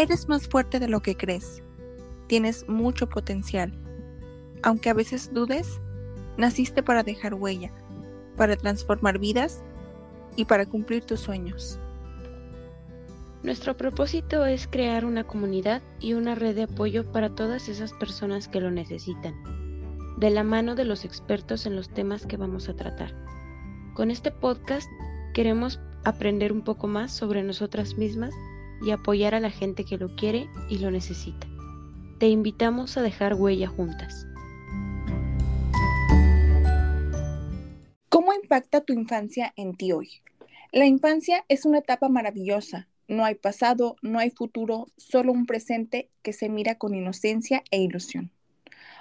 Eres más fuerte de lo que crees. Tienes mucho potencial. Aunque a veces dudes, naciste para dejar huella, para transformar vidas y para cumplir tus sueños. Nuestro propósito es crear una comunidad y una red de apoyo para todas esas personas que lo necesitan, de la mano de los expertos en los temas que vamos a tratar. Con este podcast queremos aprender un poco más sobre nosotras mismas y apoyar a la gente que lo quiere y lo necesita. Te invitamos a dejar huella juntas. ¿Cómo impacta tu infancia en ti hoy? La infancia es una etapa maravillosa. No hay pasado, no hay futuro, solo un presente que se mira con inocencia e ilusión.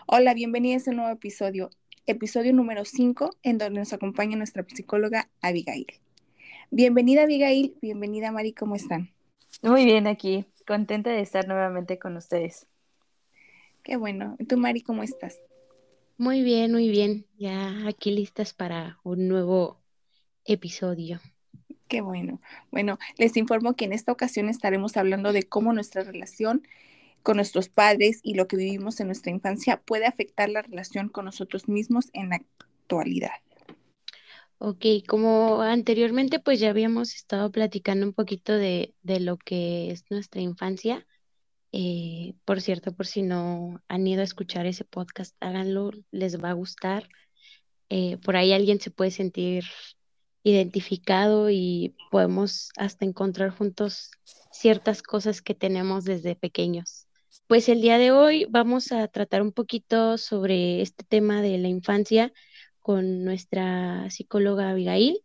Hola, bienvenida a este nuevo episodio, episodio número 5, en donde nos acompaña nuestra psicóloga Abigail. Bienvenida Abigail, bienvenida Mari, ¿cómo están? Muy bien aquí, contenta de estar nuevamente con ustedes. Qué bueno. ¿Y tú Mari, cómo estás? Muy bien, muy bien. Ya aquí listas para un nuevo episodio. Qué bueno. Bueno, les informo que en esta ocasión estaremos hablando de cómo nuestra relación con nuestros padres y lo que vivimos en nuestra infancia puede afectar la relación con nosotros mismos en la actualidad. Ok, como anteriormente pues ya habíamos estado platicando un poquito de, lo que es nuestra infancia. Eh, por cierto, por si no han ido a escuchar ese podcast, háganlo, les va a gustar. Eh, por ahí alguien se puede sentir identificado y podemos hasta encontrar juntos ciertas cosas que tenemos desde pequeños. Pues el día de hoy vamos a tratar un poquito sobre este tema de la infancia con nuestra psicóloga Abigail.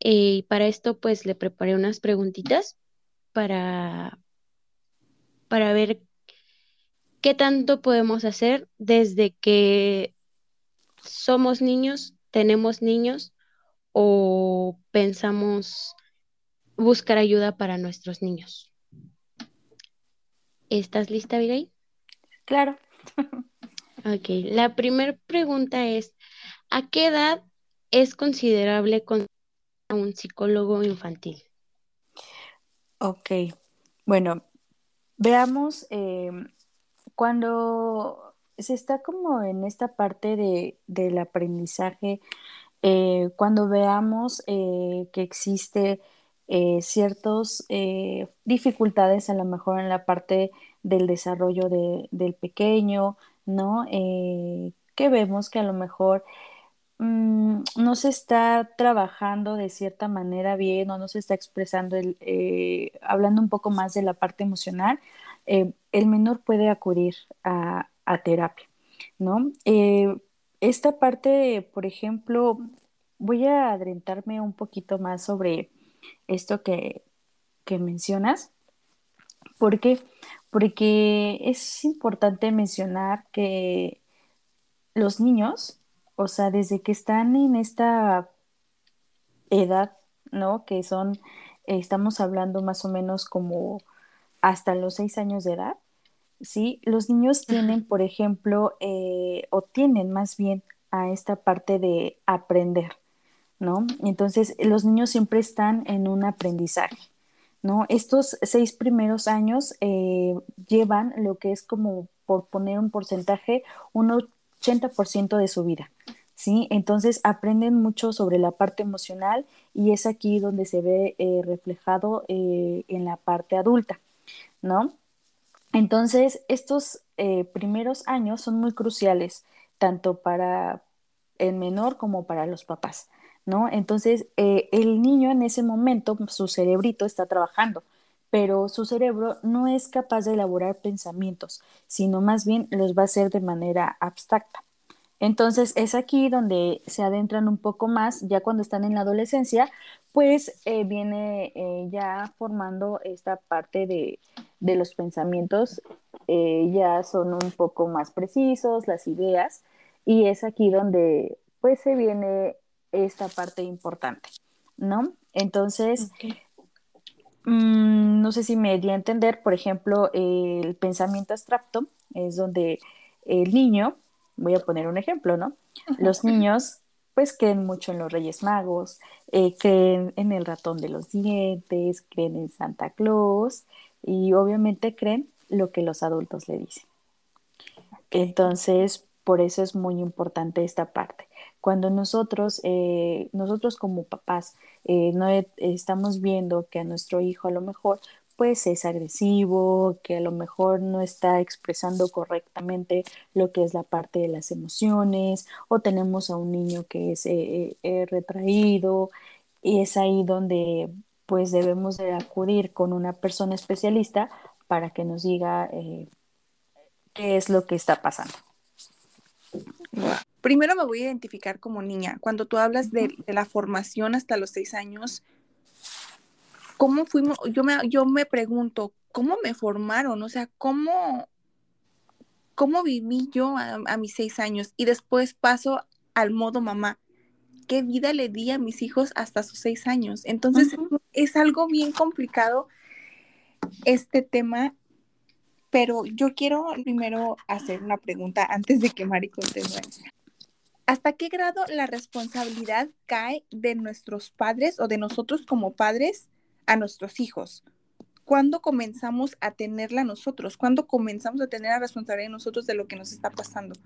Eh, y para esto pues le preparé unas preguntitas para, para ver qué tanto podemos hacer desde que somos niños, tenemos niños o pensamos buscar ayuda para nuestros niños. ¿Estás lista, Abigail? Claro. ok, la primera pregunta es, ¿a qué edad es considerable con un psicólogo infantil? Ok, bueno, veamos eh, cuando se está como en esta parte de, del aprendizaje eh, cuando veamos eh, que existe ciertas dificultades a lo mejor en la parte del desarrollo del pequeño, ¿no? que vemos que a lo mejor mm, no se está trabajando de cierta manera bien o no se está expresando, el, hablando un poco más de la parte emocional, el menor puede acudir a, a terapia, ¿no? esta parte, por ejemplo, voy a adentrarme un poquito más sobre esto que, mencionas. ¿Por qué? Porque es importante mencionar que los niños, o sea, desde que están en esta edad, ¿no? Que son, estamos hablando más o menos como hasta los seis años de edad, ¿sí? Los niños tienen, por ejemplo, eh, o tienen más bien a esta parte de aprender, ¿no? Entonces, los niños siempre están en un aprendizaje, ¿no? Estos seis primeros años eh, llevan lo que es como, por poner un porcentaje, un 80% de su vida, ¿sí? Entonces, aprenden mucho sobre la parte emocional y es aquí donde se ve eh, reflejado en la parte adulta, ¿no? Entonces, estos eh, primeros años son muy cruciales, tanto para el menor como para los papás, ¿no? Entonces, eh, el niño en ese momento, su cerebrito está trabajando, pero su cerebro no es capaz de elaborar pensamientos, sino más bien los va a hacer de manera abstracta. Entonces es aquí donde se adentran un poco más, ya cuando están en la adolescencia, pues eh, viene eh, ya formando esta parte de, los pensamientos, eh, ya son un poco más precisos las ideas y es aquí donde pues se viene esta parte importante, ¿no? Entonces, mm, no sé si me di a entender, por ejemplo, el pensamiento abstracto es donde el niño voy a poner un ejemplo, ¿no? Los niños pues creen mucho en los Reyes Magos, eh, creen en el ratón de los dientes, creen en Santa Claus, y obviamente creen lo que los adultos le dicen. Entonces, por eso es muy importante esta parte. Cuando nosotros, eh, nosotros como papás, eh, no estamos viendo que a nuestro hijo a lo mejor pues es agresivo, que a lo mejor no está expresando correctamente lo que es la parte de las emociones, o tenemos a un niño que es eh, retraído, y es ahí donde pues debemos de acudir con una persona especialista para que nos diga qué es lo que está pasando. Primero me voy a identificar como niña. Cuando tú hablas de, la formación hasta los seis años, ¿cómo fuimos? Yo me, yo me pregunto, ¿cómo me formaron? O sea, ¿cómo, cómo viví yo a, mis seis años? Y después paso al modo mamá. ¿Qué vida le di a mis hijos hasta sus seis años? Entonces, es algo bien complicado este tema pero yo quiero primero hacer una pregunta antes de que Mari continúe. ¿Hasta qué grado la responsabilidad cae de nuestros padres o de nosotros como padres a nuestros hijos? ¿Cuándo comenzamos a tenerla nosotros? ¿Cuándo comenzamos a tener la responsabilidad de nosotros de lo que nos está pasando?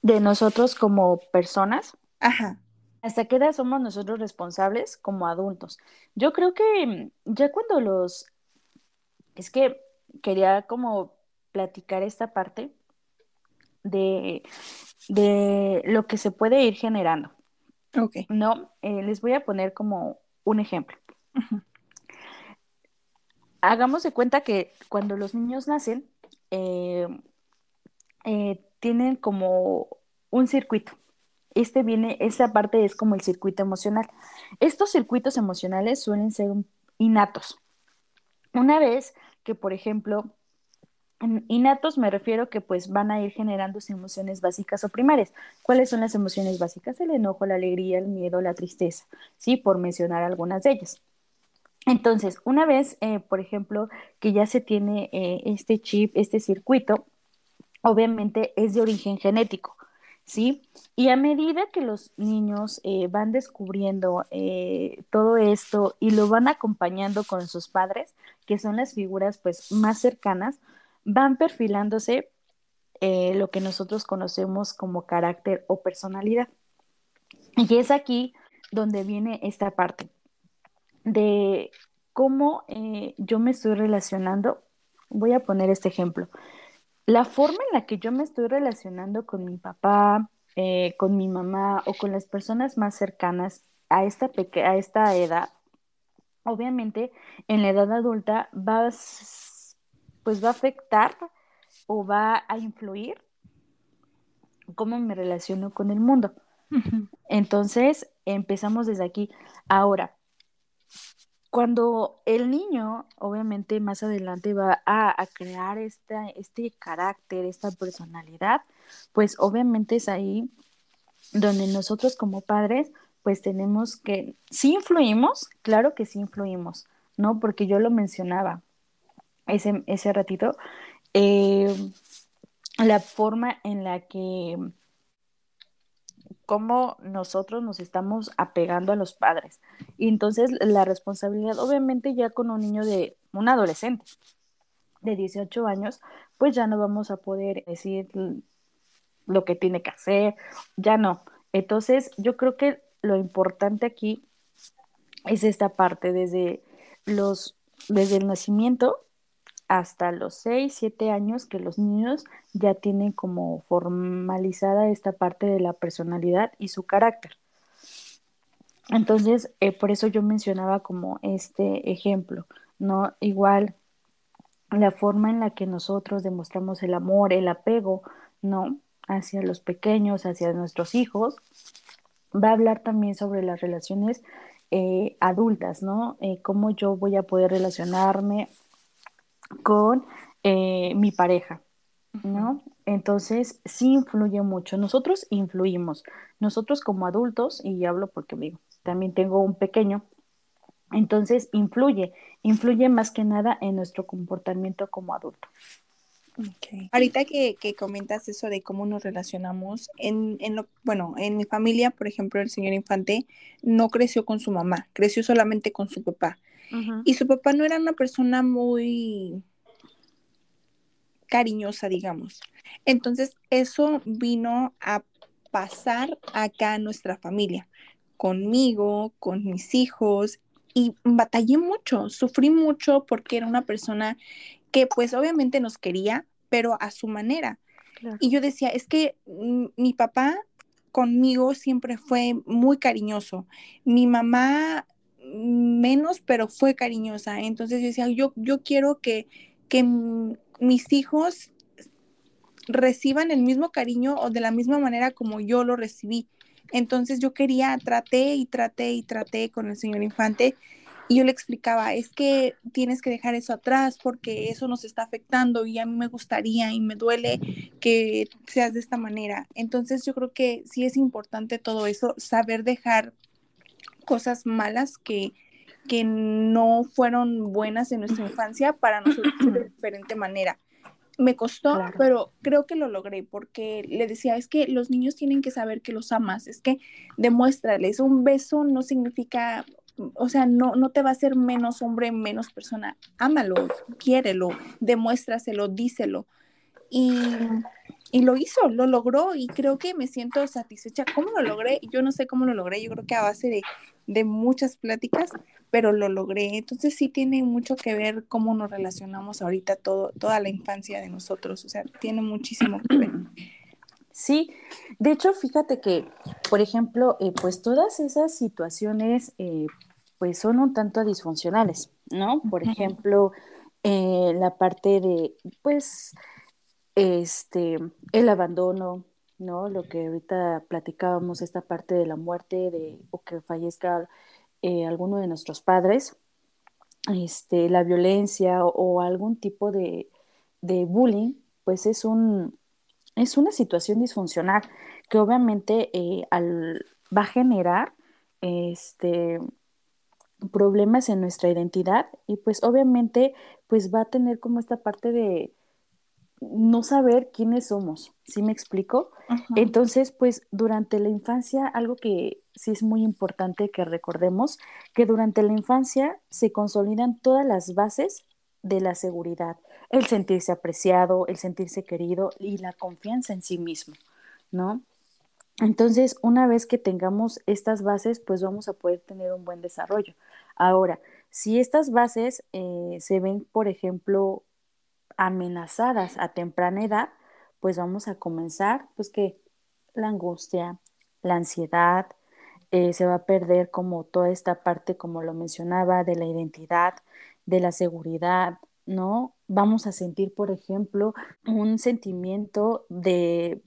De nosotros como personas. Ajá. ¿Hasta qué edad somos nosotros responsables como adultos? Yo creo que ya cuando los... Es que quería como platicar esta parte de, de lo que se puede ir generando. Ok. No, eh, les voy a poner como un ejemplo. Hagamos de cuenta que cuando los niños nacen, eh, eh, tienen como un circuito. Este viene, esta parte es como el circuito emocional. Estos circuitos emocionales suelen ser innatos. Una vez que, por ejemplo, innatos me refiero que pues van a ir generando emociones básicas o primarias. ¿Cuáles son las emociones básicas? El enojo, la alegría, el miedo, la tristeza, ¿sí? Por mencionar algunas de ellas. Entonces, una vez, eh, por ejemplo, que ya se tiene eh, este chip, este circuito, obviamente es de origen genético. ¿sí? Y a medida que los niños eh, van descubriendo todo esto y lo van acompañando con sus padres, que son las figuras pues más cercanas, van perfilándose eh, lo que nosotros conocemos como carácter o personalidad. Y es aquí donde viene esta parte de cómo yo me estoy relacionando. Voy a poner este ejemplo la forma en la que yo me estoy relacionando con mi papá, eh, con mi mamá o con las personas más cercanas a esta, a esta edad, obviamente en la edad adulta va, pues va a afectar o va a influir cómo me relaciono con el mundo. Entonces, empezamos desde aquí. Ahora, cuando el niño, obviamente, más adelante va a, crear esta, este carácter, esta personalidad, pues obviamente es ahí donde nosotros como padres, pues tenemos que, sí influimos, claro que sí influimos, ¿no? Porque yo lo mencionaba ese, ese ratito, eh, la forma en la que cómo nosotros nos estamos apegando a los padres. Y entonces la responsabilidad, obviamente ya con un niño de un adolescente de 18 años, pues ya no vamos a poder decir lo que tiene que hacer, ya no. Entonces yo creo que lo importante aquí es esta parte desde los desde el nacimiento hasta los 6, 7 años que los niños ya tienen como formalizada esta parte de la personalidad y su carácter. Entonces, eh, por eso yo mencionaba como este ejemplo, ¿no? Igual la forma en la que nosotros demostramos el amor, el apego, ¿no? Hacia los pequeños, hacia nuestros hijos, va a hablar también sobre las relaciones eh, adultas, ¿no? Eh, cómo yo voy a poder relacionarme con eh, mi pareja, ¿no? Entonces, sí influye mucho. Nosotros influimos. Nosotros como adultos, y hablo porque digo, también tengo un pequeño, entonces influye, influye más que nada en nuestro comportamiento como adulto. Okay. Ahorita que, que, comentas eso de cómo nos relacionamos, en, en lo, bueno, en mi familia, por ejemplo, el señor Infante no creció con su mamá, creció solamente con su papá. Y su papá no era una persona muy cariñosa, digamos. Entonces, eso vino a pasar acá a nuestra familia, conmigo, con mis hijos, y batallé mucho, sufrí mucho porque era una persona que pues obviamente nos quería, pero a su manera. Y yo decía, es que mi papá conmigo siempre fue muy cariñoso. Mi mamá menos, pero fue cariñosa. Entonces yo decía, yo, yo quiero que, que mis hijos reciban el mismo cariño o de la misma manera como yo lo recibí. Entonces yo quería, traté y traté y traté con el señor Infante y yo le explicaba, es que tienes que dejar eso atrás porque eso nos está afectando y a mí me gustaría y me duele que seas de esta manera. Entonces yo creo que sí es importante todo eso, saber dejar cosas malas que, que no fueron buenas en nuestra infancia para nosotros de diferente manera. Me costó, pero creo que lo logré porque le decía, es que los niños tienen que saber que los amas, es que demuéstrales, un beso no significa o sea, no, no te va a hacer menos hombre, menos persona. Ámalo, quiérelo, demuéstraselo, díselo. Y, y, lo hizo, lo logró y creo que me siento satisfecha. ¿Cómo lo logré? Yo no sé cómo lo logré, yo creo que a base de, de muchas pláticas, pero lo logré. Entonces sí tiene mucho que ver cómo nos relacionamos ahorita todo, toda la infancia de nosotros, o sea, tiene muchísimo que ver. Sí, de hecho, fíjate que, por ejemplo, eh, pues todas esas situaciones, eh, pues son un tanto disfuncionales, ¿no? Por ejemplo, eh, la parte de, pues, este, el abandono, ¿no? Lo que ahorita platicábamos, esta parte de la muerte de, o que fallezca alguno de nuestros padres, este, la violencia o, algún tipo de, de bullying, pues es un, es una situación disfuncional que obviamente eh, va a generar este, problemas en nuestra identidad y pues obviamente pues va a tener como esta parte de no saber quiénes somos, ¿sí me explico? Entonces, pues durante la infancia, algo que sí es muy importante que recordemos, que durante la infancia se consolidan todas las bases de la seguridad, el sentirse apreciado, el sentirse querido y la confianza en sí mismo, ¿no? Entonces, una vez que tengamos estas bases, pues vamos a poder tener un buen desarrollo. Ahora, si estas bases eh, se ven, por ejemplo, amenazadas a temprana edad, pues vamos a comenzar, pues que la angustia, la ansiedad, eh, se va a perder como toda esta parte, como lo mencionaba, de la identidad, de la seguridad, ¿no? Vamos a sentir, por ejemplo, un sentimiento de,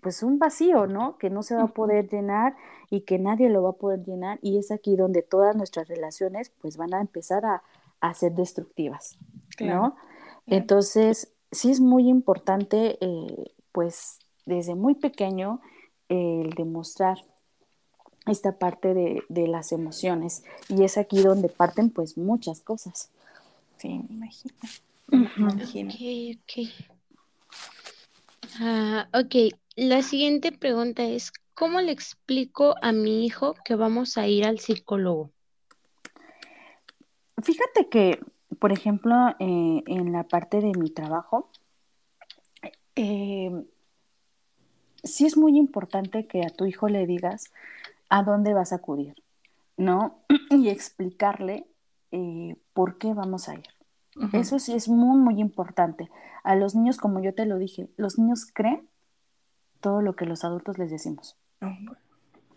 pues un vacío, ¿no? Que no se va a poder llenar y que nadie lo va a poder llenar y es aquí donde todas nuestras relaciones pues van a empezar a, ser destructivas, ¿no? Entonces, sí es muy importante, eh, pues desde muy pequeño, el demostrar esta parte de, de, las emociones y es aquí donde parten pues muchas cosas. Sí, me imagino. Ok, ok. Ah, ok, la siguiente pregunta es, ¿cómo le explico a mi hijo que vamos a ir al psicólogo? Fíjate que, por ejemplo, eh, en la parte de mi trabajo, eh, sí es muy importante que a tu hijo le digas a dónde vas a acudir, ¿no? Y explicarle eh, por qué vamos a ir. Eso sí es muy, muy importante. A los niños, como yo te lo dije, los niños creen todo lo que los adultos les decimos.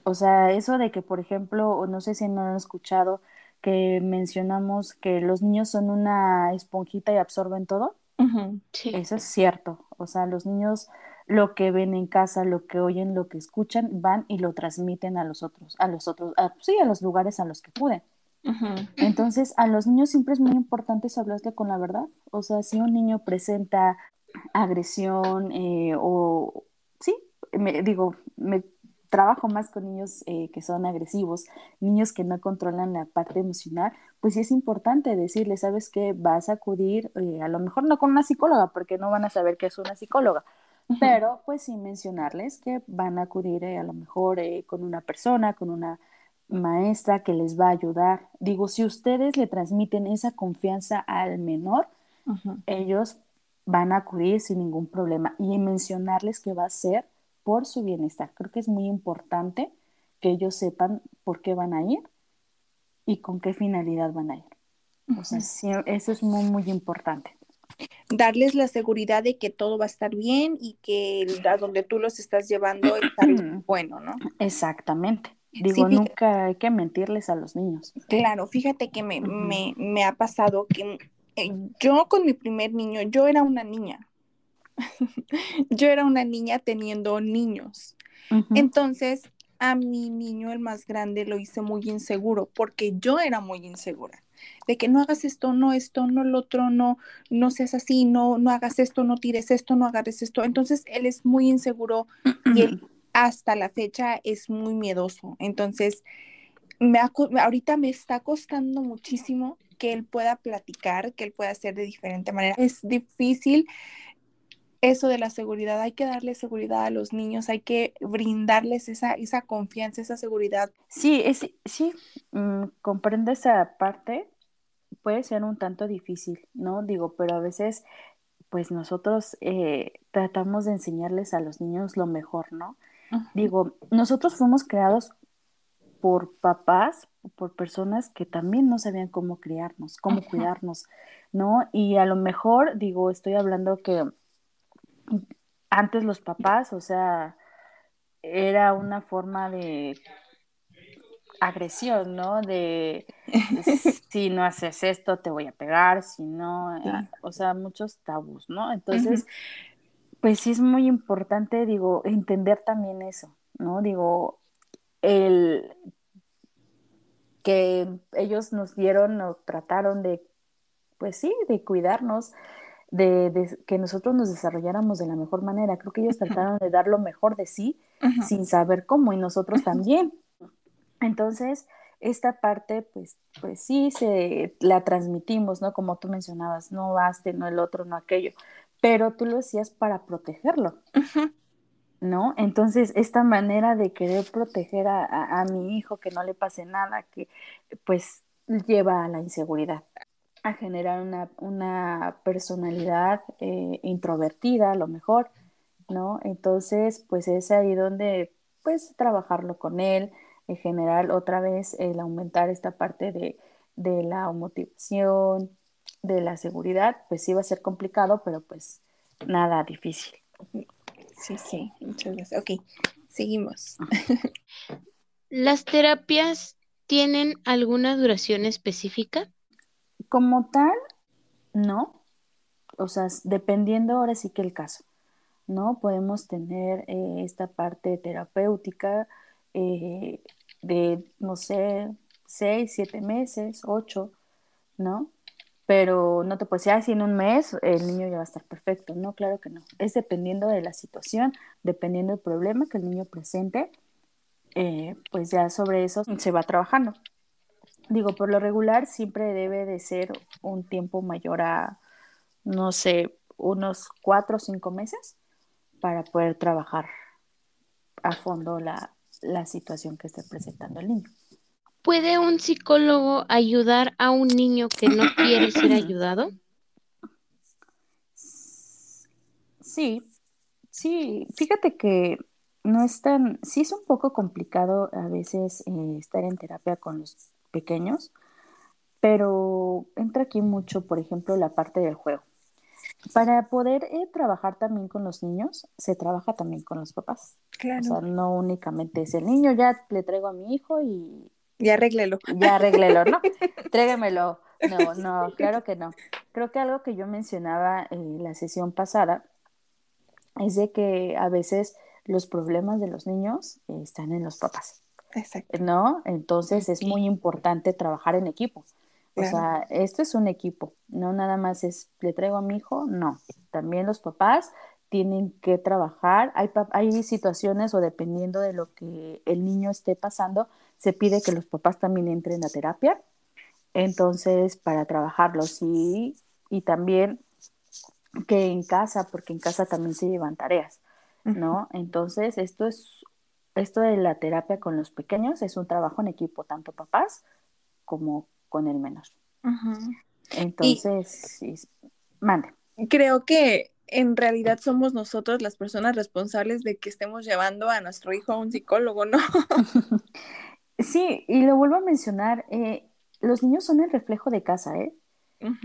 O sea, eso de que, por ejemplo, no sé si no han escuchado que mencionamos que los niños son una esponjita y absorben todo. Eso es cierto. O sea, los niños lo que ven en casa, lo que oyen, lo que escuchan, van y lo transmiten a los otros, a los otros, sí, a los lugares a los que acuden. Entonces, a los niños siempre es muy importante hablarle con la verdad. O sea, si un niño presenta agresión eh, o, sí, me, digo, me trabajo más con niños eh, que son agresivos, niños que no controlan la parte emocional, pues sí es importante decirle, sabes que vas a acudir, eh, a lo mejor no con una psicóloga, porque no van a saber que es una psicóloga, pero pues sí mencionarles que van a acudir a lo mejor con una persona, con una maestra que les va a ayudar. Digo, si ustedes le transmiten esa confianza al menor, ellos van a acudir sin ningún problema y mencionarles que va a ser por su bienestar. Creo que es muy importante que ellos sepan por qué van a ir y con qué finalidad van a ir. O sea, eso es muy, muy importante. Darles la seguridad de que todo va a estar bien y que a donde tú los estás llevando está bueno, ¿no? Exactamente. Digo, nunca hay que mentirles a los niños. Claro, fíjate que me, me, me ha pasado que eh, yo con mi primer niño, yo era una niña. yo era una niña teniendo niños. Entonces, a mi niño, el más grande, lo hice muy inseguro porque yo era muy insegura. De que no hagas esto, no esto, no lo otro, no, no seas así, no, no hagas esto, no tires esto, no agarres esto. Entonces, él es muy inseguro y él hasta la fecha es muy miedoso. Entonces, me ahorita me está costando muchísimo que él pueda platicar, que él pueda hacer de diferente manera. Es difícil eso de la seguridad, hay que darle seguridad a los niños, hay que brindarles esa, esa confianza, esa seguridad. Sí, es, sí, mm, comprendo esa parte, puede ser un tanto difícil, ¿no? Digo, pero a veces, pues nosotros eh, tratamos de enseñarles a los niños lo mejor, ¿no? Digo, nosotros fuimos creados por papás, por personas que también no sabían cómo criarnos, cómo cuidarnos, ¿no? Y a lo mejor, digo, estoy hablando que antes los papás, o sea, era una forma de agresión, ¿no? De si no haces esto te voy a pegar, si no, eh, o sea, muchos tabús, ¿no? Entonces, pues sí es muy importante, digo, entender también eso, ¿no? Digo, el que ellos nos dieron o trataron de, pues sí, de cuidarnos, de, que nosotros nos desarrolláramos de la mejor manera. Creo que ellos trataron de dar lo mejor de sí sin saber cómo y nosotros también. Entonces, esta parte, pues, pues sí, se la transmitimos, ¿no? Como tú mencionabas, no baste, no el otro, no aquello, pero tú lo hacías para protegerlo. ¿no? Entonces, esta manera de querer proteger a, mi hijo, que no le pase nada, que pues lleva a la inseguridad, a generar una, personalidad eh, introvertida a lo mejor, ¿no? Entonces, pues es ahí donde, pues, trabajarlo con él, en general, otra vez, el aumentar esta parte de, de la motivación, de la seguridad, pues sí va a ser complicado, pero pues nada difícil. Sí, sí, muchas gracias. Ok, seguimos. ¿Las terapias tienen alguna duración específica? Como tal, no. O sea, dependiendo ahora sí que el caso, ¿no? Podemos tener eh, esta parte terapéutica eh, de, no sé, seis, siete meses, ocho, ¿no? pero no te puedes decir, si en un mes el niño ya va a estar perfecto. No, claro que no. Es dependiendo de la situación, dependiendo del problema que el niño presente, eh, pues ya sobre eso se va trabajando. Digo, por lo regular siempre debe de ser un tiempo mayor a, no sé, unos cuatro o cinco meses para poder trabajar a fondo la, la situación que esté presentando el niño. ¿Puede un psicólogo ayudar a un niño que no quiere ser ayudado? Sí, sí, fíjate que no es tan, sí es un poco complicado a veces eh, estar en terapia con los pequeños, pero entra aquí mucho, por ejemplo, la parte del juego. Para poder eh, trabajar también con los niños, se trabaja también con los papás. Claro. O sea, no únicamente es el niño, ya le traigo a mi hijo y ya arréglelo. Ya arréglelo, ¿no? Tréguemelo. No, no, claro que no. Creo que algo que yo mencionaba en la sesión pasada es de que a veces los problemas de los niños están en los papás. Exacto. ¿No? Entonces es muy importante trabajar en equipo. O sea, esto es un equipo, no nada más es, le traigo a mi hijo, no. También los papás tienen que trabajar. Hay, hay situaciones o dependiendo de lo que el niño esté pasando, se pide que los papás también entren a terapia, entonces para trabajarlos y, y también que en casa, porque en casa también se llevan tareas, ¿no? Entonces esto es esto de la terapia con los pequeños es un trabajo en equipo, tanto papás como con el menor. Entonces, mande. Creo que en realidad somos nosotros las personas responsables de que estemos llevando a nuestro hijo a un psicólogo, ¿no? sí, y lo vuelvo a mencionar, eh, los niños son el reflejo de casa, ¿eh?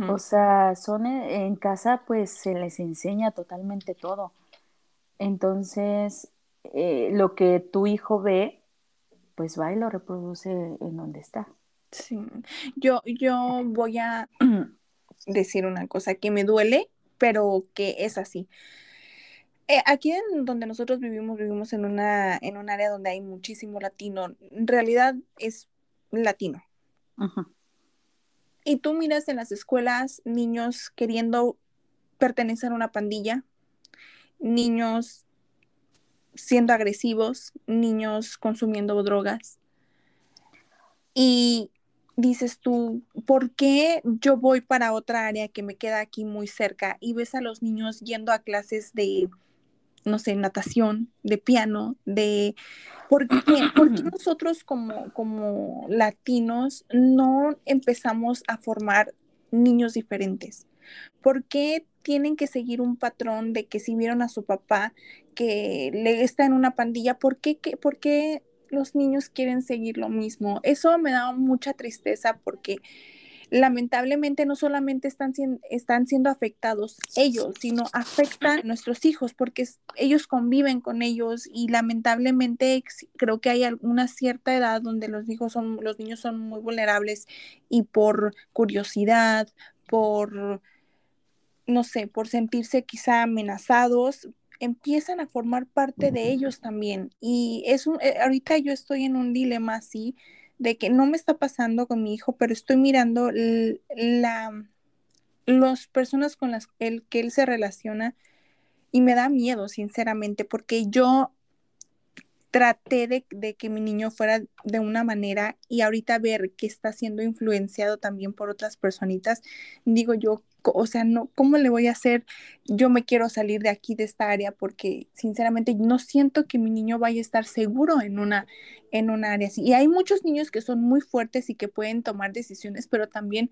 O sea, son e, en casa, pues se les enseña totalmente todo. Entonces, eh, lo que tu hijo ve, pues va y lo reproduce en donde está. Sí, yo, yo voy a decir una cosa que me duele, pero que es así. Eh, aquí en donde nosotros vivimos, vivimos en una, en un área donde hay muchísimo latino. En realidad es latino. Y tú miras en las escuelas niños queriendo pertenecer a una pandilla, niños siendo agresivos, niños consumiendo drogas. Y dices tú, ¿por qué yo voy para otra área que me queda aquí muy cerca y ves a los niños yendo a clases de, no sé, natación, de piano, de... ¿Por qué, nosotros como, como latinos no empezamos a formar niños diferentes? ¿Por qué tienen que seguir un patrón de que si vieron a su papá que le está en una pandilla, ¿por qué, por qué los niños quieren seguir lo mismo? Eso me da mucha tristeza porque lamentablemente no solamente están, están siendo afectados ellos, sino afectan a nuestros hijos porque ellos conviven con ellos y lamentablemente creo que hay alguna cierta edad donde los hijos son los niños son muy vulnerables y por curiosidad, por no sé, por sentirse quizá amenazados, empiezan a formar parte de ellos también. Y es un, eh, ahorita yo estoy en un dilema así de que no me está pasando con mi hijo, pero estoy mirando la, las personas con las que él se relaciona y me da miedo, sinceramente, porque yo traté de, de, que mi niño fuera de una manera y ahorita ver que está siendo influenciado también por otras personitas, digo yo, o sea, no, ¿cómo le voy a hacer? Yo me quiero salir de aquí, de esta área, porque sinceramente no siento que mi niño vaya a estar seguro en una, en un área así. Y hay muchos niños que son muy fuertes y que pueden tomar decisiones, pero también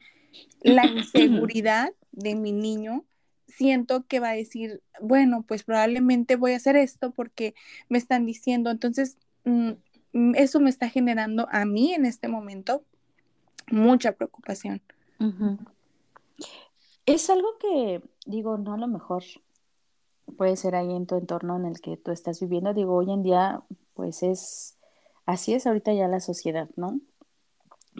la inseguridad de mi niño siento que va a decir, bueno, pues probablemente voy a hacer esto porque me están diciendo. Entonces, mm, mm, eso me está generando a mí en este momento mucha preocupación. Es algo que, digo, no a lo mejor puede ser ahí en tu entorno en el que tú estás viviendo. Digo, hoy en día, pues es, así es ahorita ya la sociedad, ¿no?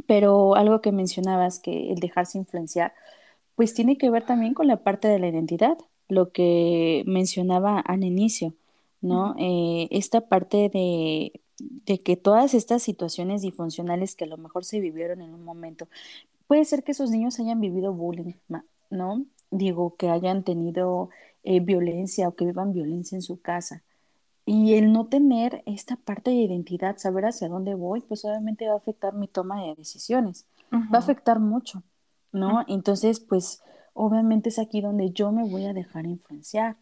Pero algo que mencionabas, que el dejarse influenciar, pues tiene que ver también con la parte de la identidad, lo que mencionaba al inicio, ¿no? Eh, esta parte de, de que todas estas situaciones disfuncionales que a lo mejor se vivieron en un momento, puede ser que esos niños hayan vivido bullying, ¿no? Digo, que hayan tenido eh, violencia o que vivan violencia en su casa. Y el no tener esta parte de identidad, saber hacia dónde voy, pues obviamente va a afectar mi toma de decisiones, va a afectar mucho, ¿no? Entonces, pues obviamente es aquí donde yo me voy a dejar influenciar,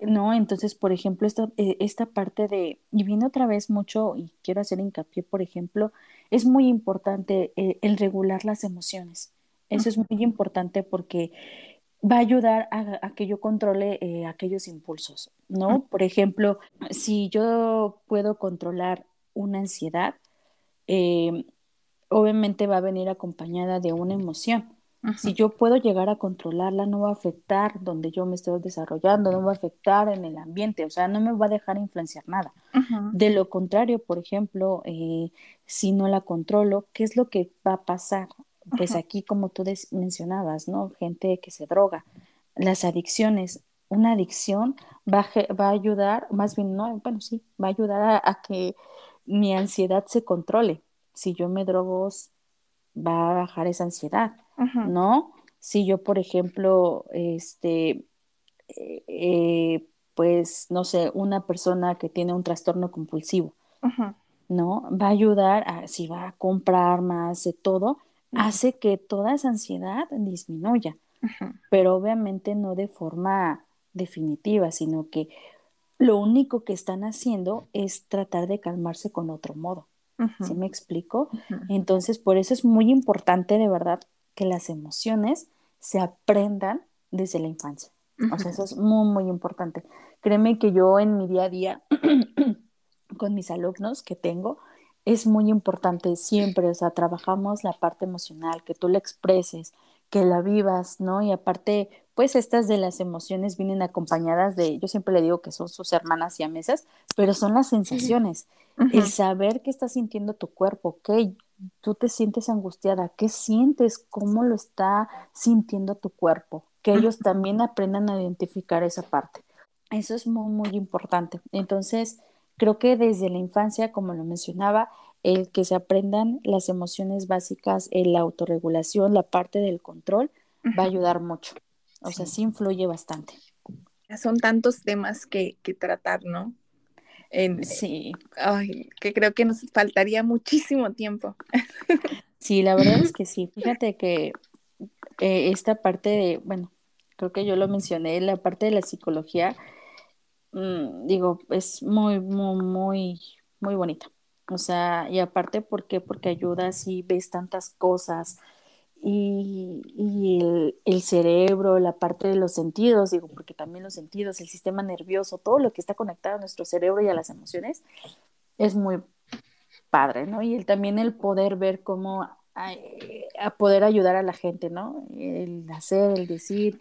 ¿no? Entonces, por ejemplo, esta, eh, esta parte de, y viene otra vez mucho, y quiero hacer hincapié, por ejemplo, es muy importante eh, el regular las emociones. Eso es muy importante porque va a ayudar a, que yo controle eh, aquellos impulsos, ¿no? Por ejemplo, si yo puedo controlar una ansiedad, eh, obviamente va a venir acompañada de una emoción. Si yo puedo llegar a controlarla, no va a afectar donde yo me estoy desarrollando, no va a afectar en el ambiente, o sea, no me va a dejar influenciar nada. De lo contrario, por ejemplo, eh, si no la controlo, ¿qué es lo que va a pasar? Pues aquí como tú mencionabas, ¿no? Gente que se droga, las adicciones, una adicción va a, va a ayudar, más bien, no, bueno, sí, va a ayudar a, que mi ansiedad se controle. Si yo me drogo, va a bajar esa ansiedad, ¿no? Si yo, por ejemplo, este, eh, eh, pues, no sé, una persona que tiene un trastorno compulsivo, ¿no? Va a ayudar a, si va a comprar más de todo, hace que toda esa ansiedad disminuya, pero obviamente no de forma definitiva, sino que lo único que están haciendo es tratar de calmarse con otro modo. ¿Sí me explico? Entonces, por eso es muy importante de verdad que las emociones se aprendan desde la infancia. O sea, eso es muy, muy importante. Créeme que yo en mi día a día con mis alumnos que tengo, es muy importante siempre, o sea, trabajamos la parte emocional, que tú la expreses, que la vivas, ¿no? Y aparte, pues estas de las emociones vienen acompañadas de, yo siempre le digo que son sus hermanas y mesas, pero son las sensaciones, el saber qué está sintiendo tu cuerpo, que tú te sientes angustiada, qué sientes, cómo lo está sintiendo tu cuerpo, que ellos también aprendan a identificar esa parte. Eso es muy, muy importante. Entonces, creo que desde la infancia, como lo mencionaba, el que se aprendan las emociones básicas, la autorregulación, la parte del control, va a ayudar mucho. O sea, sí influye bastante. Son tantos temas que, que tratar, ¿no? sí. Ay, que creo que nos faltaría muchísimo tiempo. Sí, la verdad es que sí. Fíjate que eh, esta parte de, bueno, creo que yo lo mencioné, la parte de la psicología, mm, digo, es muy, muy, muy, muy bonita. O sea, y aparte, ¿por qué? Porque ayudas y ves tantas cosas y, y el, cerebro, la parte de los sentidos, digo, porque también los sentidos, el sistema nervioso, todo lo que está conectado a nuestro cerebro y a las emociones, es muy padre, ¿no? Y el, también el poder ver cómo a, poder ayudar a la gente, ¿no? El hacer, el decir,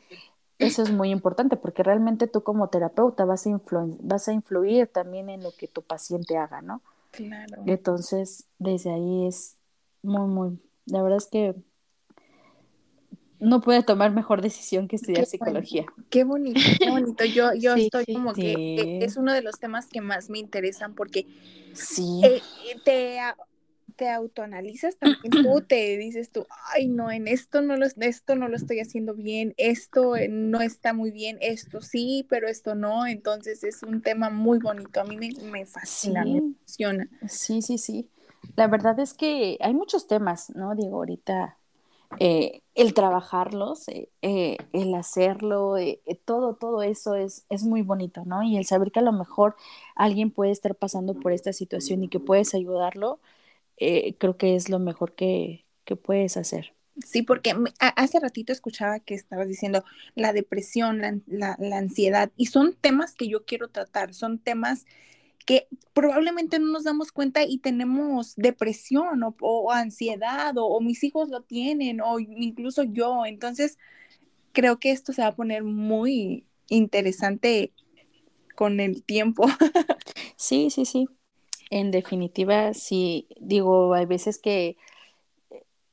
eso es muy importante porque realmente tú como terapeuta vas a, vas a influir también en lo que tu paciente haga, ¿no? Claro. Entonces, desde ahí es muy, muy, la verdad es que no puede tomar mejor decisión que estudiar psicología. qué bonito, qué bonito. Yo, yo estoy como que es uno de los temas que más me interesan porque sí. Eh, te, te autoanalizas también tú, te dices tú, ay no, en esto no lo, esto no lo estoy haciendo bien, esto eh, no está muy bien, esto sí, pero esto no. Entonces es un tema muy bonito. A mí me, me fascina, me emociona. Sí, sí, sí. La verdad es que hay muchos temas, ¿no? Digo, ahorita eh, el trabajarlos, eh, eh, el hacerlo, todo, todo eso es, es muy bonito, ¿no? Y el saber que a lo mejor alguien puede estar pasando por esta situación y que puedes ayudarlo, creo que es lo mejor que, que puedes hacer. Sí, porque hace ratito escuchaba que estabas diciendo la depresión, la, la, ansiedad, y son temas que yo quiero tratar, son temas que probablemente no nos damos cuenta y tenemos depresión o, ansiedad o, mis hijos lo tienen o incluso yo. Entonces, creo que esto se va a poner muy interesante con el tiempo. sí, sí, sí. En definitiva, sí, digo, hay veces que,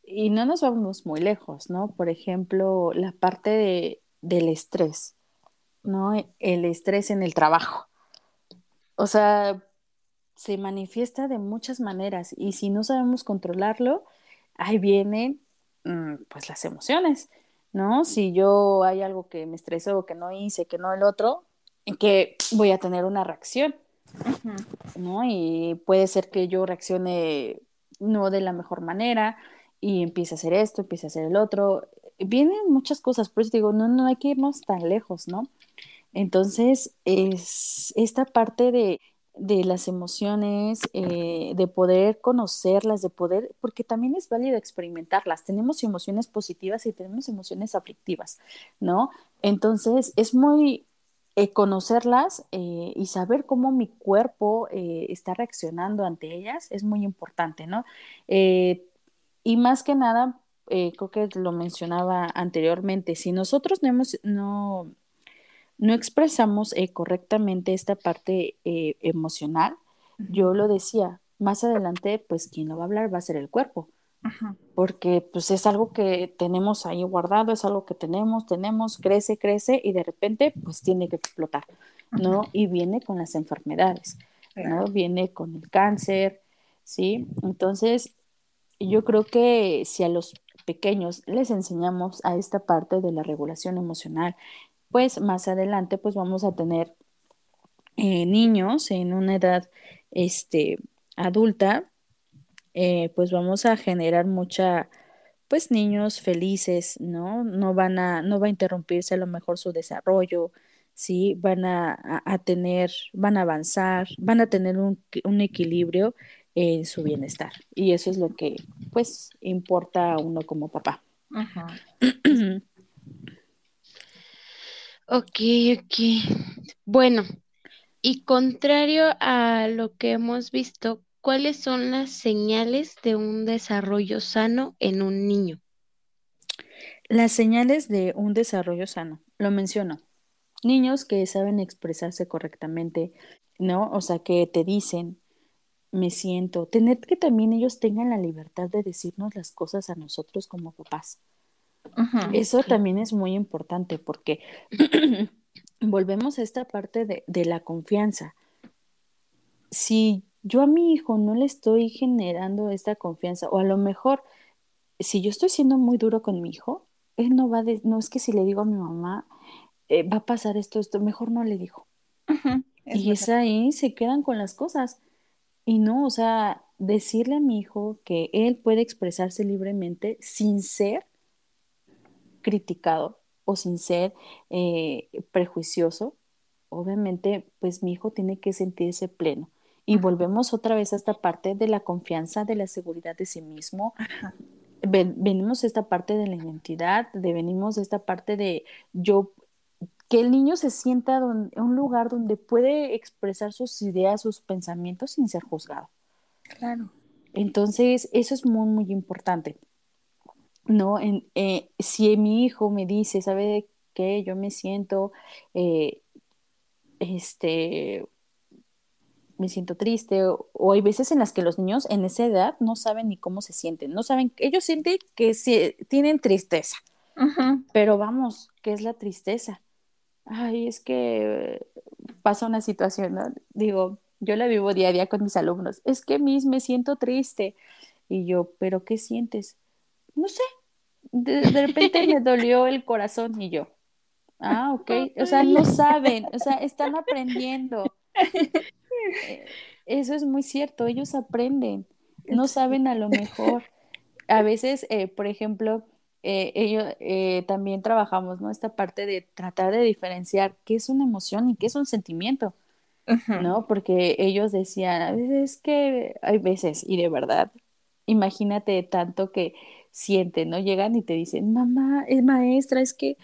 y no nos vamos muy lejos, ¿no? Por ejemplo, la parte de, del estrés, ¿no? El estrés en el trabajo o sea, se manifiesta de muchas maneras y si no sabemos controlarlo, ahí vienen mm, pues las emociones, ¿no? Si yo hay algo que me estresó, que no hice, que no el otro, que voy a tener una reacción, ¿no? Y puede ser que yo reaccione no de la mejor manera y empiece a hacer esto, empiece a hacer el otro. Vienen muchas cosas, por eso digo, no, no hay que irnos tan lejos, ¿no? Entonces, es esta parte de, las emociones, eh, de poder conocerlas, de poder, porque también es válido experimentarlas. Tenemos emociones positivas y tenemos emociones aflictivas, ¿no? Entonces, es muy eh, conocerlas eh, y saber cómo mi cuerpo está reaccionando ante ellas es muy importante, ¿no? y más que nada, creo que lo mencionaba anteriormente, si nosotros no hemos, no no expresamos eh, correctamente esta parte eh, emocional, yo lo decía, más adelante, pues quien lo va a hablar va a ser el cuerpo, porque pues es algo que tenemos ahí guardado, es algo que tenemos, tenemos, crece, crece y de repente pues tiene que explotar, ¿no? Y viene con las enfermedades, ¿no? Viene con el cáncer, ¿sí? Entonces, yo creo que si a los pequeños les enseñamos a esta parte de la regulación emocional, pues más adelante pues vamos a tener eh, niños en una edad este, adulta, eh, pues vamos a generar mucha, pues niños felices, ¿no? No van a, no va a interrumpirse a lo mejor su desarrollo, ¿sí? Van a, tener, van a avanzar, van a tener un, un, equilibrio en su bienestar. Y eso es lo que, pues, importa a uno como papá. ok, ok. Bueno, y contrario a lo que hemos visto, ¿cuáles son las señales de un desarrollo sano en un niño? Las señales de un desarrollo sano, lo menciono. Niños que saben expresarse correctamente, ¿no? O sea, que te dicen, me siento, tener que también ellos tengan la libertad de decirnos las cosas a nosotros como papás. Eso también es muy importante porque volvemos a esta parte de, de la confianza. Si yo a mi hijo no le estoy generando esta confianza, o a lo mejor, si yo estoy siendo muy duro con mi hijo, él no va a, no es que si le digo a mi mamá, eh, va a pasar esto, esto, mejor no le digo. y es ahí, se quedan con las cosas. Y no, o sea, decirle a mi hijo que él puede expresarse libremente sin ser criticado o sin ser eh, prejuicioso, obviamente, pues mi hijo tiene que sentirse pleno. Y volvemos otra vez a esta parte de la confianza, de la seguridad de sí mismo, venimos esta parte de la identidad, de venimos esta parte de yo, que el niño se sienta en un lugar donde puede expresar sus ideas, sus pensamientos sin ser juzgado. Claro. Entonces, eso es muy, muy importante. ¿No? En, eh, si mi hijo me dice, ¿sabe qué? Yo me siento, eh, este, me siento triste, o, hay veces en las que los niños en esa edad no saben ni cómo se sienten, no saben, ellos sienten que tienen tristeza, pero vamos, ¿qué es la tristeza? Ay, es que pasa una situación, ¿no? Digo, yo la vivo día a día con mis alumnos, es que mis me siento triste, y yo, ¿pero qué sientes? No sé, de, de repente me dolió el corazón y yo, ah, ok, o sea, no saben, o sea, están aprendiendo. Eh, eso es muy cierto, ellos aprenden, no saben a lo mejor. A veces, eh, por ejemplo, eh, ellos también trabajamos, ¿no? Esta parte de tratar de diferenciar qué es una emoción y qué es un sentimiento, ¿no? Porque ellos decían, a veces que hay veces, y de verdad, imagínate tanto que sienten, ¿no? Llegan y te dicen, mamá, es maestra, es que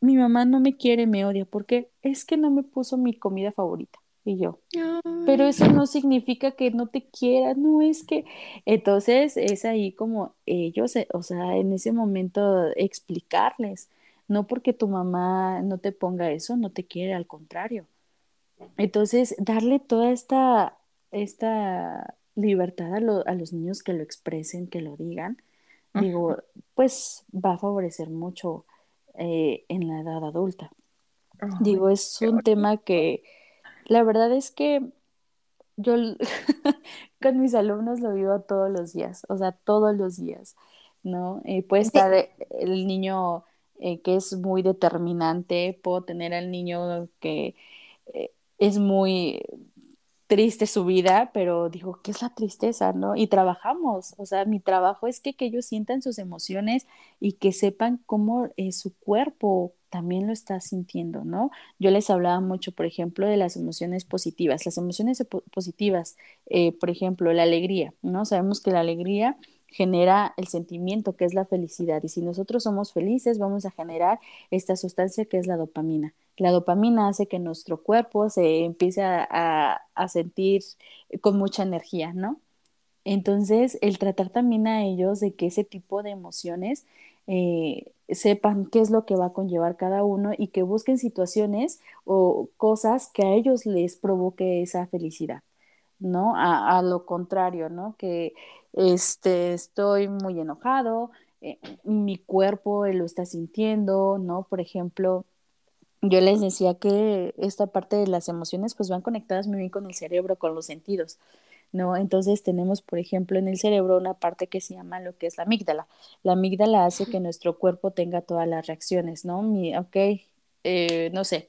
mi mamá no me quiere, me odia, porque es que no me puso mi comida favorita. Y yo, pero eso no significa que no te quiera, no es que, entonces es ahí como ellos, eh, o sea, en ese momento explicarles, no porque tu mamá no te ponga eso, no te quiere, al contrario. Entonces, darle toda esta, esta libertad a, a los niños que lo expresen, que lo digan, digo, pues va a favorecer mucho eh, en la edad adulta. digo, es un tema que la verdad es que yo con mis alumnos lo vivo todos los días, o sea, todos los días, ¿no? Eh, puede estar el niño eh, que es muy determinante, puedo tener al niño que eh, es muy triste su vida, pero digo, ¿qué es la tristeza, no? Y trabajamos, o sea, mi trabajo es que, que ellos sientan sus emociones y que sepan cómo su cuerpo también lo está sintiendo, ¿no? Yo les hablaba mucho, por ejemplo, de las emociones positivas. Las emociones positivas, eh, por ejemplo, la alegría, ¿no? Sabemos que la alegría genera el sentimiento que es la felicidad y si nosotros somos felices vamos a generar esta sustancia que es la dopamina. La dopamina hace que nuestro cuerpo se empiece a, a sentir con mucha energía, ¿no? Entonces, el tratar también a ellos de que ese tipo de emociones eh, sepan qué es lo que va a conllevar cada uno y que busquen situaciones o cosas que a ellos les provoque esa felicidad, ¿no? A, lo contrario, ¿no? Que este, estoy muy enojado, eh, mi cuerpo lo está sintiendo, ¿no? Por ejemplo, yo les decía que esta parte de las emociones pues van conectadas muy bien con el cerebro, con los sentidos. ¿no? Entonces tenemos, por ejemplo, en el cerebro una parte que se llama lo que es la amígdala. La amígdala hace que nuestro cuerpo tenga todas las reacciones, ¿no? Mi, ok, eh, no sé,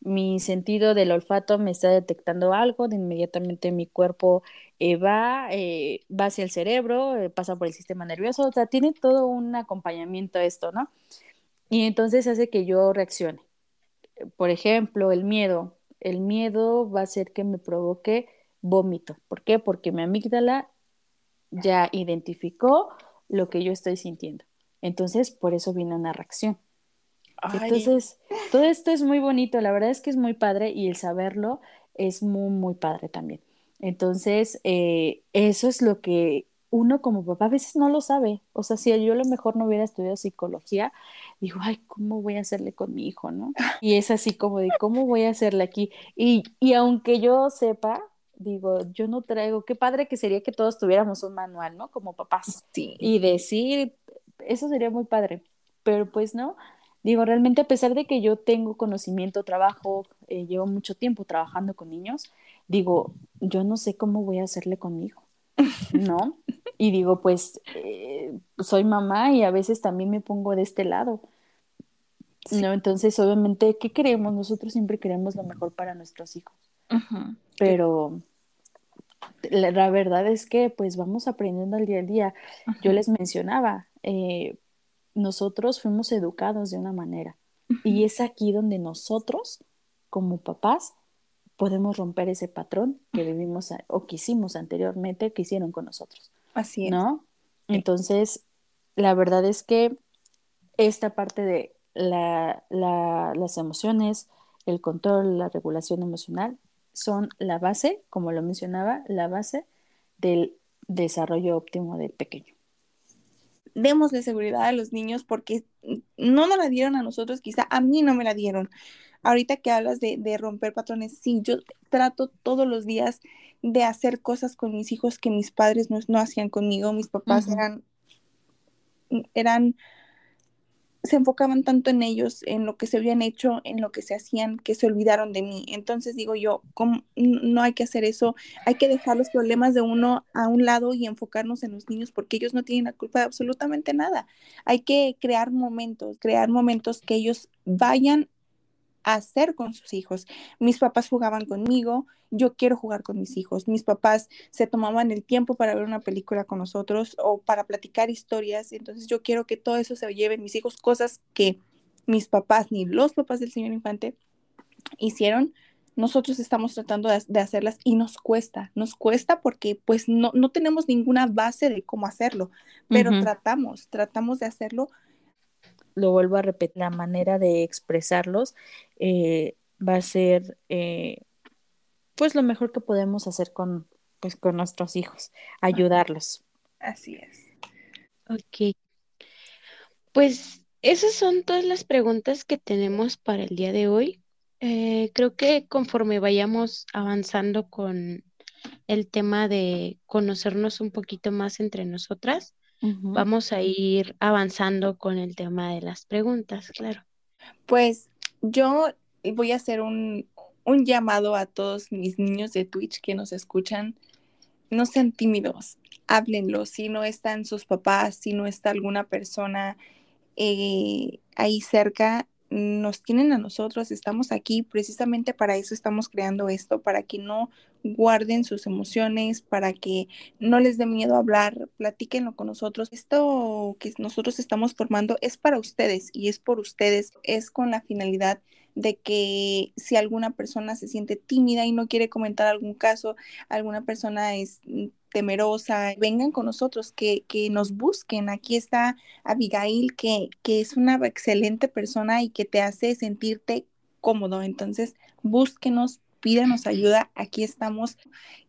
mi sentido del olfato me está detectando algo, de inmediatamente mi cuerpo eh, va, eh, va hacia el cerebro, pasa por el sistema nervioso, o sea, tiene todo un acompañamiento a esto, ¿no? Y entonces hace que yo reaccione. por ejemplo, el miedo. El miedo va a hacer que me provoque vómito. ¿Por qué? Porque mi amígdala ya identificó lo que yo estoy sintiendo. Entonces, por eso viene una reacción. Entonces, todo esto es muy bonito, la verdad es que es muy padre y el saberlo es muy, muy padre también. Entonces, eh, eso es lo que uno como papá a veces no lo sabe. O sea, si yo a lo mejor no hubiera estudiado psicología, digo, ay, ¿cómo voy a hacerle con mi hijo, no? Y es así como de, ¿cómo voy a hacerle aquí? Y, y aunque yo sepa, digo, yo no traigo, qué padre que sería que todos tuviéramos un manual, ¿no? Como papás. Sí. Y decir, eso sería muy padre. Pero pues no, digo, realmente a pesar de que yo tengo conocimiento, trabajo, eh, llevo mucho tiempo trabajando con niños, digo, yo no sé cómo voy a hacerle con mi hijo, ¿no? Y digo, pues eh, soy mamá y a veces también me pongo de este lado. ¿No? Entonces, obviamente, ¿qué queremos? Nosotros siempre queremos lo mejor para nuestros hijos. Pero la, verdad es que pues vamos aprendiendo al día a día. Yo les mencionaba, eh, nosotros fuimos educados de una manera y es aquí donde nosotros, como papás, podemos romper ese patrón que vivimos o que hicimos anteriormente, que hicieron con nosotros. Así es. ¿No? Entonces, la verdad es que esta parte de las emociones, el control, la regulación emocional, son la base, como lo mencionaba, la base del desarrollo óptimo del pequeño. Démosle seguridad a los niños porque no nos la dieron a nosotros, quizá a mí no me la dieron. Ahorita que hablas de, romper patrones, sí, yo trato todos los días de hacer cosas con mis hijos que mis padres no, hacían conmigo. Mis papás eran, eran se enfocaban tanto en ellos, en lo que se habían hecho, en lo que se hacían, que se olvidaron de mí. Entonces digo yo, no hay que hacer eso, hay que dejar los problemas de uno a un lado y enfocarnos en los niños porque ellos no tienen la culpa de absolutamente nada. Hay que crear momentos, crear momentos que ellos vayan hacer con sus hijos. Mis papás jugaban conmigo, yo quiero jugar con mis hijos. Mis papás se tomaban el tiempo para ver una película con nosotros o para platicar historias. Entonces yo quiero que todo eso se lleve mis hijos, cosas que mis papás ni los papás del señor Infante hicieron. Nosotros estamos tratando de, hacerlas y nos cuesta, nos cuesta porque pues no, no tenemos ninguna base de cómo hacerlo, pero tratamos, tratamos de hacerlo lo vuelvo a repetir, la manera de expresarlos eh, va a ser eh, pues lo mejor que podemos hacer con, pues, con nuestros hijos, ayudarlos. Así es. Ok. Pues esas son todas las preguntas que tenemos para el día de hoy. Eh, creo que conforme vayamos avanzando con el tema de conocernos un poquito más entre nosotras, Vamos a ir avanzando con el tema de las preguntas, claro. Pues yo voy a hacer un, un llamado a todos mis niños de Twitch que nos escuchan. No sean tímidos, háblenlo. Si no están sus papás, si no está alguna persona eh, ahí cerca, nos tienen a nosotros, estamos aquí precisamente para eso estamos creando esto, para que no guarden sus emociones, para que no les dé miedo hablar, platíquenlo con nosotros. Esto que nosotros estamos formando es para ustedes y es por ustedes, es con la finalidad de que si alguna persona se siente tímida y no quiere comentar algún caso, alguna persona es temerosa, vengan con nosotros, que, que nos busquen. Aquí está Abigail, que, que es una excelente persona y que te hace sentirte cómodo. Entonces, búsquenos, pídanos ayuda, aquí estamos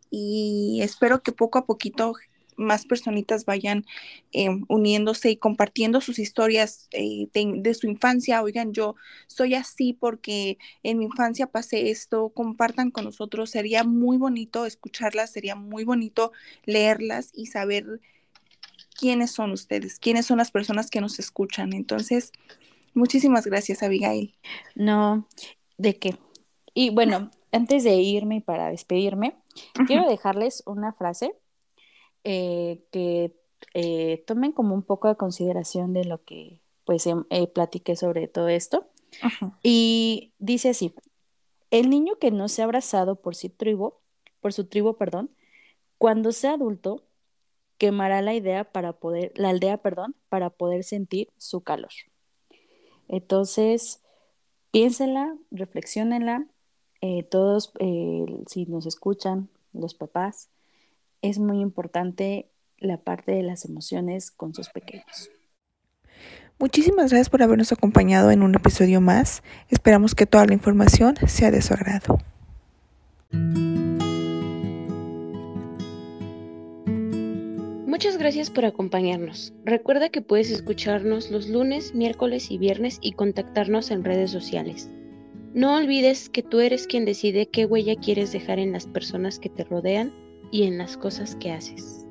y espero que poco a poquito más personitas vayan eh, uniéndose y compartiendo sus historias eh, de, su infancia. Oigan, yo soy así porque en mi infancia pasé esto, compartan con nosotros. Sería muy bonito escucharlas, sería muy bonito leerlas y saber quiénes son ustedes, quiénes son las personas que nos escuchan. Entonces, muchísimas gracias, Abigail. No, ¿de qué? Y bueno, antes de irme para despedirme, quiero dejarles una frase eh, que eh, tomen como un poco de consideración de lo que pues em, eh, platiqué sobre todo esto. Y dice así, el niño que no sea abrazado por su tribu, por su tribu, perdón, cuando sea adulto, quemará la idea para poder, la aldea, perdón, para poder sentir su calor. Entonces, piénsenla, reflexionenla. Eh, todos, eh, si nos escuchan, los papás, es muy importante la parte de las emociones con sus pequeños. Muchísimas gracias por habernos acompañado en un episodio más. Esperamos que toda la información sea de su agrado. Muchas gracias por acompañarnos. Recuerda que puedes escucharnos los lunes, miércoles y viernes y contactarnos en redes sociales. No olvides que tú eres quien decide qué huella quieres dejar en las personas que te rodean y en las cosas que haces.